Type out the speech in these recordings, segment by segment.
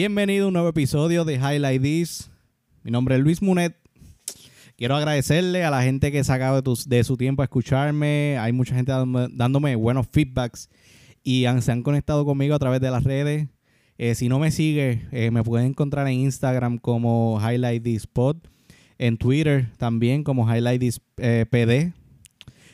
Bienvenido a un nuevo episodio de Highlight This. Mi nombre es Luis Munet. Quiero agradecerle a la gente que sacado de, de su tiempo a escucharme. Hay mucha gente dándome, buenos feedbacks y se han conectado conmigo a través de las redes. Eh, si no me sigue, eh, me pueden encontrar en Instagram como Highlight This Pod. En Twitter también como Highlight This eh, PD.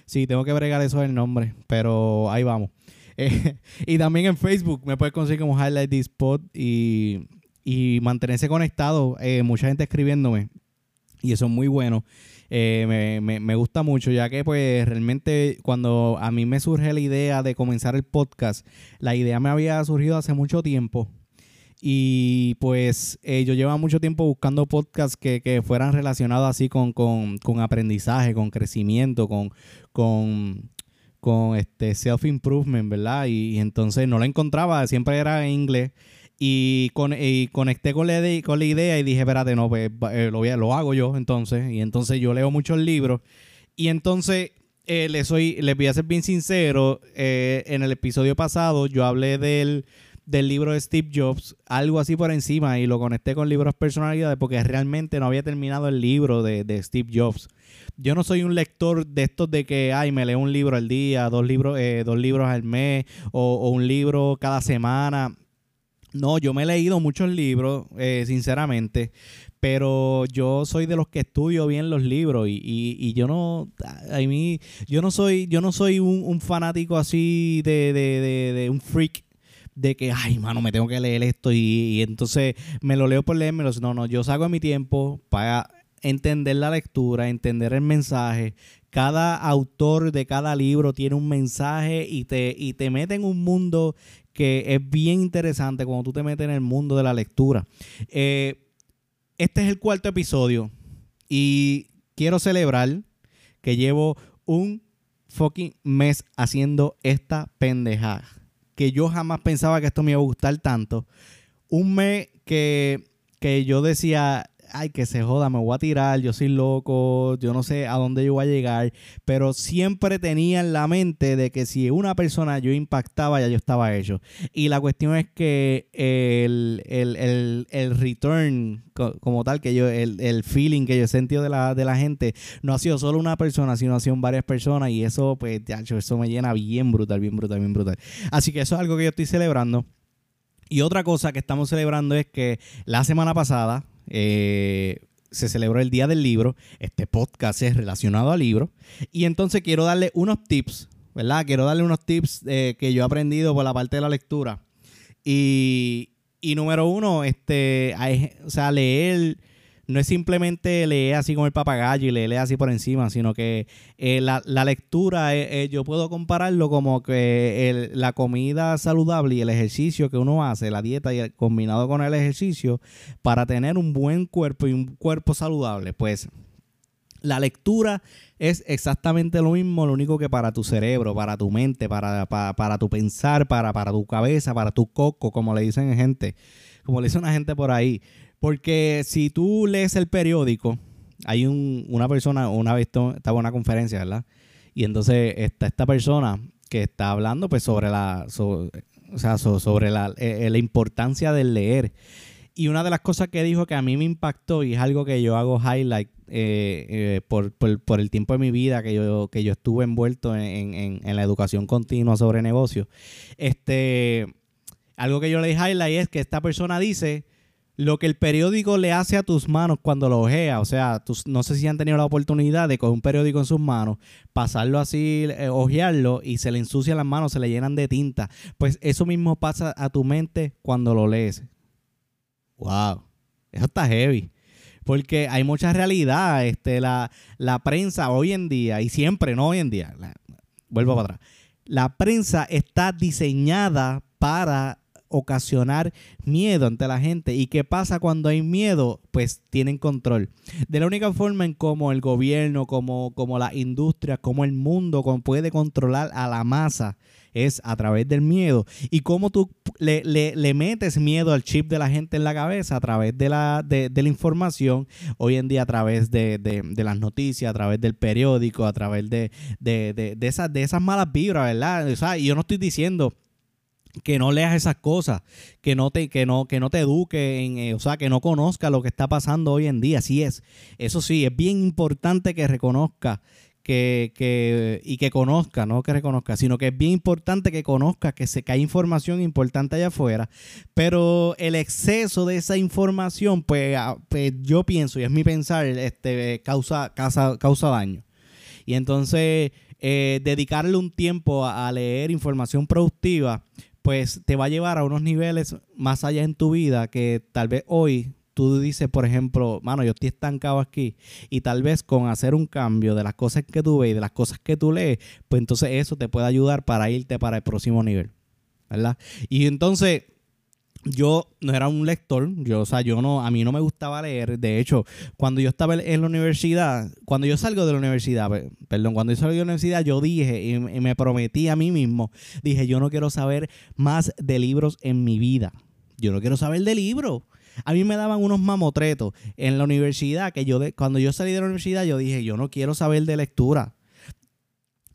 Sí, tengo que bregar eso del nombre, pero ahí vamos. y también en Facebook me puedes conseguir como Highlight This Pod y, y mantenerse conectado. mucha gente escribiéndome y eso es muy bueno. Eh, me, gusta mucho, ya que pues realmente cuando a mí me surge la idea de comenzar el podcast, la idea me había surgido hace mucho tiempo. Y pues eh, yo llevaba mucho tiempo buscando podcasts que, fueran relacionados así con, aprendizaje, con crecimiento, con, con, con este self-improvement, ¿verdad? Y, y, entonces no lo encontraba, siempre era en inglés. Y, con, conecté con la, con la idea y dije, espérate, no, pues, eh, lo, hago yo entonces. Y entonces yo leo muchos libros. Y entonces eh, le soy, les voy a ser bien sincero, eh, en el episodio pasado yo hablé del, del libro de Steve Jobs, algo así por encima, y lo conecté con libros personalidades porque realmente no había terminado el libro de, de, Steve Jobs. Yo no soy un lector de estos de que, ay, me leo un libro al día, dos libros, dos libros al mes, o, un libro cada semana no, yo me he leído muchos libros, eh, sinceramente, pero yo soy de los que estudio bien los libros y, y, yo no, a mí, yo no soy, yo no soy un, fanático así de, de, de, un freak de que, ay, mano, me tengo que leer esto y, y entonces me lo leo por leérmelo. No, no, yo saco mi tiempo para entender la lectura, entender el mensaje. Cada autor de cada libro tiene un mensaje y te, y te mete en un mundo que es bien interesante cuando tú te metes en el mundo de la lectura. Eh, este es el cuarto episodio y quiero celebrar que llevo un fucking mes haciendo esta pendejada. Que yo jamás pensaba que esto me iba a gustar tanto. Un mes que, que yo decía, ay, que se joda, me voy a tirar, yo soy loco, yo no sé a dónde yo voy a llegar, pero siempre tenía en la mente de que si una persona yo impactaba, ya yo estaba hecho. Y la cuestión es que el, el, return como tal, que yo, el, feeling que yo he sentido de la, de la gente, no ha sido solo una persona, sino ha sido varias personas y eso, pues, ya, eso me llena bien brutal, bien brutal, bien brutal. Así que eso es algo que yo estoy celebrando. Y otra cosa que estamos celebrando es que la semana pasada, eh, se celebró el Día del Libro. Este podcast es relacionado al libro. Y entonces quiero darle unos tips, ¿verdad? Quiero darle unos tips eh, que yo he aprendido por la parte de la lectura. Y, y número uno, este, o sea, leer no es simplemente leer así como el papagayo y leer así por encima, sino que eh, la, lectura, eh, eh, yo puedo compararlo como que la comida saludable y el ejercicio que uno hace, la dieta y combinado con el ejercicio, para tener un buen cuerpo y un cuerpo saludable. Pues la lectura es exactamente lo mismo, lo único que para tu cerebro, para tu mente, para, para, tu pensar, para, para tu cabeza, para tu coco, como le dicen gente, como le dicen a gente por ahí. Porque si tú lees el periódico, hay una persona, una vez estaba en una conferencia, ¿verdad? Y entonces está esta persona que está hablando pues sobre la, o sea, sobre la, eh, la importancia del leer. Y una de las cosas que dijo que a mí me impactó y es algo que yo hago highlight eh, eh, por, el tiempo de mi vida que yo, que yo estuve envuelto en, en la educación continua sobre negocios. Este, algo que yo le highlight es que esta persona dice lo que el periódico le hace a tus manos cuando lo ojea, o sea, no sé si han tenido la oportunidad de con un periódico en sus manos, pasarlo así, eh, ojearlo y se le ensucian las manos, se le llenan de tinta. Pues eso mismo pasa a tu mente cuando lo lees. Wow, eso está heavy. Porque hay mucha realidad, este, la, la prensa hoy en día, y siempre, no hoy en día, vuelvo para atrás, la prensa está diseñada para ocasionar miedo ante la gente. ¿Y qué pasa cuando hay miedo? Pues tienen control. De la única forma en cómo el gobierno, como, como la industria, como el mundo puede controlar a la masa es a través del miedo. Y cómo tú le, le, metes miedo al chip de la gente en la cabeza a través de la, de, la información, hoy en día a través de, de, las noticias, a través del periódico, a través de, de, esas, de esas malas vibras, ¿verdad? O sea, yo no estoy diciendo que no leas esas cosas, que no te, que no, que no te eduque, en, eh, o sea, que no conozca lo que está pasando hoy en día. Así es. Eso sí, es bien importante que reconozca que, que, y que conozca, no que reconozca, sino que es bien importante que conozca que, se, hay información importante allá afuera, pero el exceso de esa información, pues, pues yo pienso, y es mi pensar, este, causa, causa, causa daño. Y entonces, eh, dedicarle un tiempo a, leer información productiva, pues te va a llevar a unos niveles más allá en tu vida que tal vez hoy tú dices, por ejemplo, mano, yo estoy estancado aquí y tal vez con hacer un cambio de las cosas que tú ves y de las cosas que tú lees, pues entonces eso te puede ayudar para irte para el próximo nivel, ¿verdad? Y entonces yo no era un lector, yo, o sea, yo no, a mí no me gustaba leer. De hecho, cuando yo estaba en la universidad, cuando yo salgo de la universidad, perdón, cuando yo salgo de la universidad, yo dije y, me prometí a mí mismo, dije, yo no quiero saber más de libros en mi vida. Yo no quiero saber de libros. A mí me daban unos mamotretos en la universidad que yo, de, cuando yo salí de la universidad, yo dije, yo no quiero saber de lectura.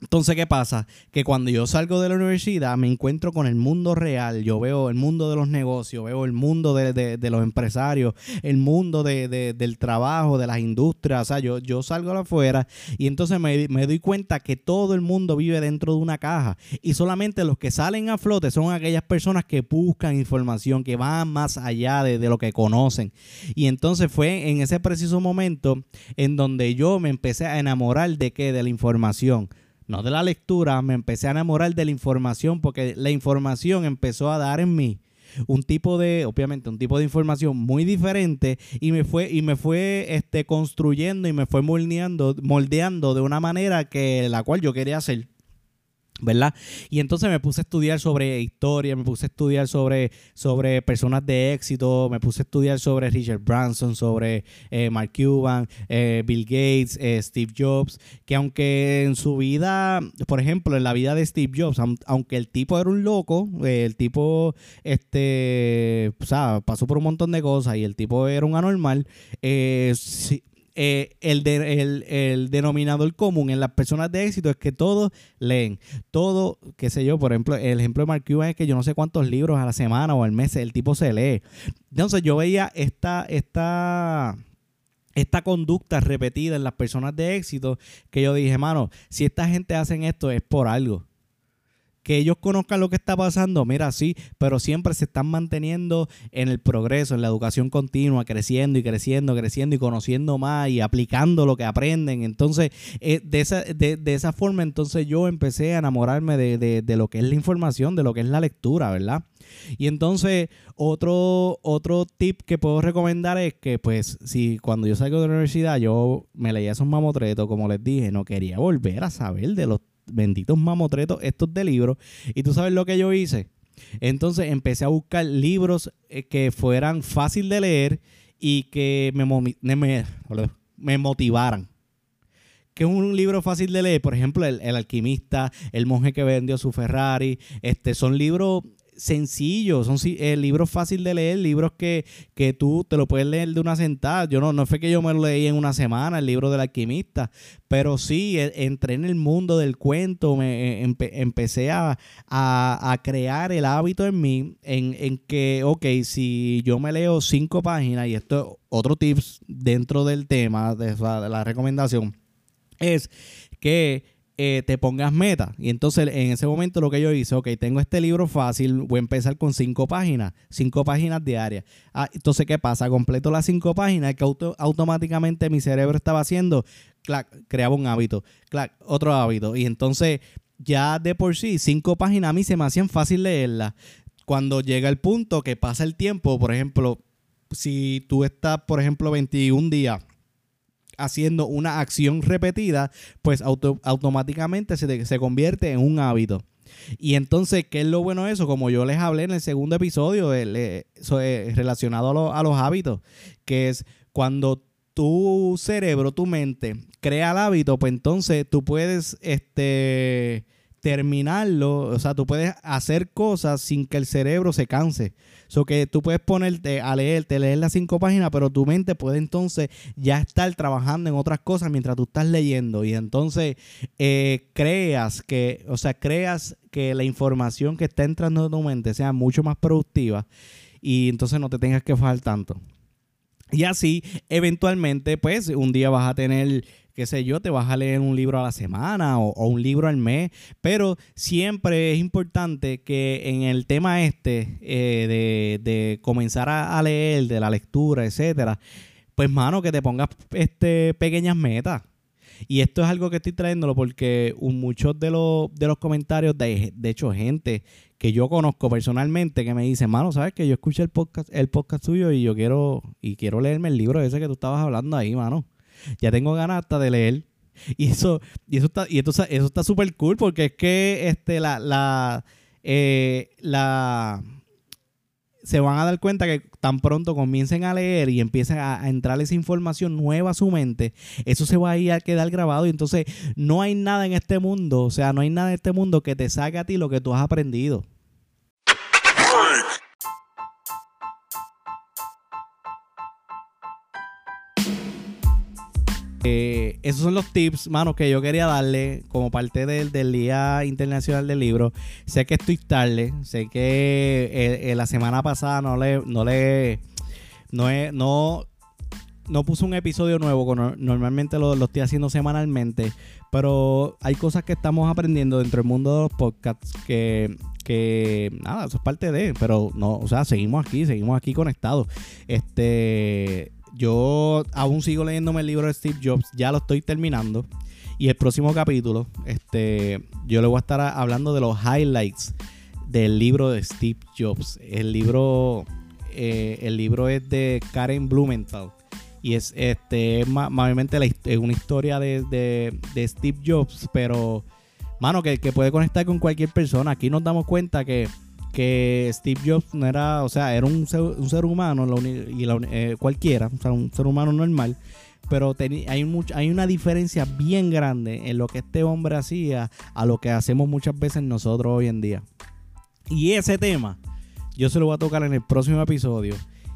Entonces, ¿qué pasa? Que cuando yo salgo de la universidad me encuentro con el mundo real, yo veo el mundo de los negocios, veo el mundo de, los empresarios, el mundo del trabajo, de las industrias, o sea, yo, yo salgo afuera y entonces me, me, doy cuenta que todo el mundo vive dentro de una caja. Y solamente los que salen a flote son aquellas personas que buscan información, que van más allá de, de lo que conocen. Y entonces fue en ese preciso momento en donde yo me empecé a enamorar de qué, de la información no de la lectura, me empecé a enamorar de la información porque la información empezó a dar en mí un tipo de, obviamente, un tipo de información muy diferente y me fue, y me fue este, construyendo y me fue moldeando, moldeando de una manera que la cual yo quería hacer. ¿Verdad? Y entonces me puse a estudiar sobre historia, me puse a estudiar sobre, sobre personas de éxito, me puse a estudiar sobre Richard Branson, sobre eh, Mark Cuban, eh, Bill Gates, eh, Steve Jobs, que aunque en su vida, por ejemplo, en la vida de Steve Jobs, aunque el tipo era un loco, el tipo, este, o sea, pasó por un montón de cosas y el tipo era un anormal, sí, eh, el, el, denominador común en las personas de éxito es que todos leen. Todo, qué sé yo, por ejemplo, el ejemplo de Mark Cuban es que yo no sé cuántos libros a la semana o al mes el tipo se lee. Entonces yo veía esta, esta, esta conducta repetida en las personas de éxito que yo dije, mano, si esta gente hacen esto es por algo que ellos conozcan lo que está pasando, mira, sí, pero siempre se están manteniendo en el progreso, en la educación continua, creciendo y creciendo, creciendo y conociendo más y aplicando lo que aprenden. Entonces, eh, de, esa, de, esa forma, entonces yo empecé a enamorarme de, de, lo que es la información, de lo que es la lectura, ¿verdad? Y entonces, otro, otro tip que puedo recomendar es que, pues, si cuando yo salgo de la universidad, yo me leía esos mamotretos, como les dije, no quería volver a saber de los benditos mamotretos estos de libros. Y tú sabes lo que yo hice. Entonces empecé a buscar libros eh, que fueran fácil de leer y que me, me, me motivaran. Que es un libro fácil de leer, por ejemplo, el, el, alquimista, El monje que vendió su Ferrari, este, son libros sencillos, son eh, libros fáciles de leer, libros que, que, tú te lo puedes leer de una sentada. Yo no, no fue que yo me lo leí en una semana, el libro del alquimista, pero sí, e, entré en el mundo del cuento, me e, empecé a, a, crear el hábito en mí, en, en, que, ok, si yo me leo cinco páginas, y esto es otro tips dentro del tema, de la recomendación, es que eh, te pongas meta. Y entonces en ese momento lo que yo hice, ok, tengo este libro fácil, voy a empezar con cinco páginas, cinco páginas diarias. Ah, entonces, ¿qué pasa? Completo las cinco páginas que automáticamente mi cerebro estaba haciendo, creaba un hábito, otro hábito. Y entonces ya de por sí, cinco páginas a mí se me hacían fácil leerlas. Cuando llega el punto que pasa el tiempo, por ejemplo, si tú estás, por ejemplo, 21 días haciendo una acción repetida, pues automáticamente se, se convierte en un hábito. Y entonces, ¿qué es lo bueno de eso? Como yo les hablé en el segundo episodio relacionado a, los hábitos, que es cuando tu cerebro, tu mente crea el hábito, pues entonces tú puedes este, terminarlo, o sea, tú puedes hacer cosas sin que el cerebro se canse. So que tú puedes ponerte a leer, te leer las cinco páginas, pero tu mente puede entonces ya estar trabajando en otras cosas mientras tú estás leyendo. Y entonces eh, creas que, o sea, creas que la información que está entrando en tu mente sea mucho más productiva y entonces no te tengas que fajar tanto. Y así, eventualmente, pues un día vas a tener qué sé yo, te vas a leer un libro a la semana o, un libro al mes, pero siempre es importante que en el tema este eh, de, comenzar a, leer, de la lectura, etcétera, pues mano, que te pongas este, pequeñas metas. Y esto es algo que estoy trayéndolo porque muchos de los, de los comentarios, de, de hecho, gente que yo conozco personalmente que me dice, mano, ¿sabes que yo escuché el podcast, el podcast tuyo y yo quiero, y quiero leerme el libro ese que tú estabas hablando ahí, mano? Ya tengo ganas hasta de leer. Y eso, y eso está, y eso está súper cool porque es que este, la, la, eh, la, se van a dar cuenta que tan pronto comiencen a leer y empiecen a, entrar esa información nueva a su mente, eso se va a ir a quedar grabado y entonces no hay nada en este mundo, o sea, no hay nada en este mundo que te saque a ti lo que tú has aprendido. Eh, esos son los tips, mano, que yo quería darle como parte del, Día Internacional del Libro. Sé que estoy tarde, sé que eh, eh, la semana pasada no le, no le, no, no, puse un episodio nuevo, normalmente lo, lo, estoy haciendo semanalmente, pero hay cosas que estamos aprendiendo dentro del mundo de los podcasts que, que nada, eso es parte de, pero no, o sea, seguimos aquí, seguimos aquí conectados. Este yo aún sigo leyéndome el libro de Steve Jobs, ya lo estoy terminando. Y el próximo capítulo, este, yo le voy a estar hablando de los highlights del libro de Steve Jobs. El libro, eh, el libro es de Karen Blumenthal. Y es este, una historia de, Steve Jobs, pero, mano, que, que puede conectar con cualquier persona. Aquí nos damos cuenta que que Steve Jobs no era, o sea, era un ser, humano y eh, cualquiera, o sea, un ser humano normal, pero hay, hay una diferencia bien grande en lo que este hombre hacía a lo que hacemos muchas veces nosotros hoy en día. Y ese tema, yo se lo voy a tocar en el próximo episodio,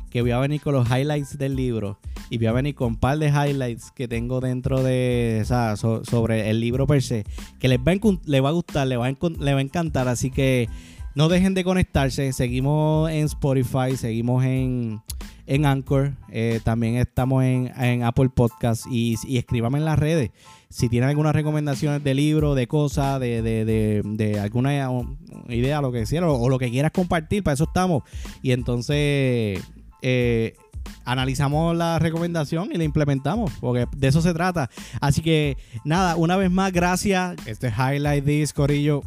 que voy a venir con los highlights del libro y voy a venir con un par de highlights que tengo dentro de, o sea, sobre el libro per se, que les va a, va a gustar, les va a, les va a encantar, así que no dejen de conectarse. Seguimos en Spotify, seguimos en, en Anchor. Eh, también estamos en, Apple Podcast. Y, y escríbame en las redes. Si tienen algunas recomendaciones de libros, de cosas, de, de, de, de alguna idea, lo que sea, o, lo que quieras compartir, para eso estamos. Y entonces eh, analizamos la recomendación y la implementamos, porque de eso se trata. Así que nada, una vez más, gracias. Este Highlight This, Corillo.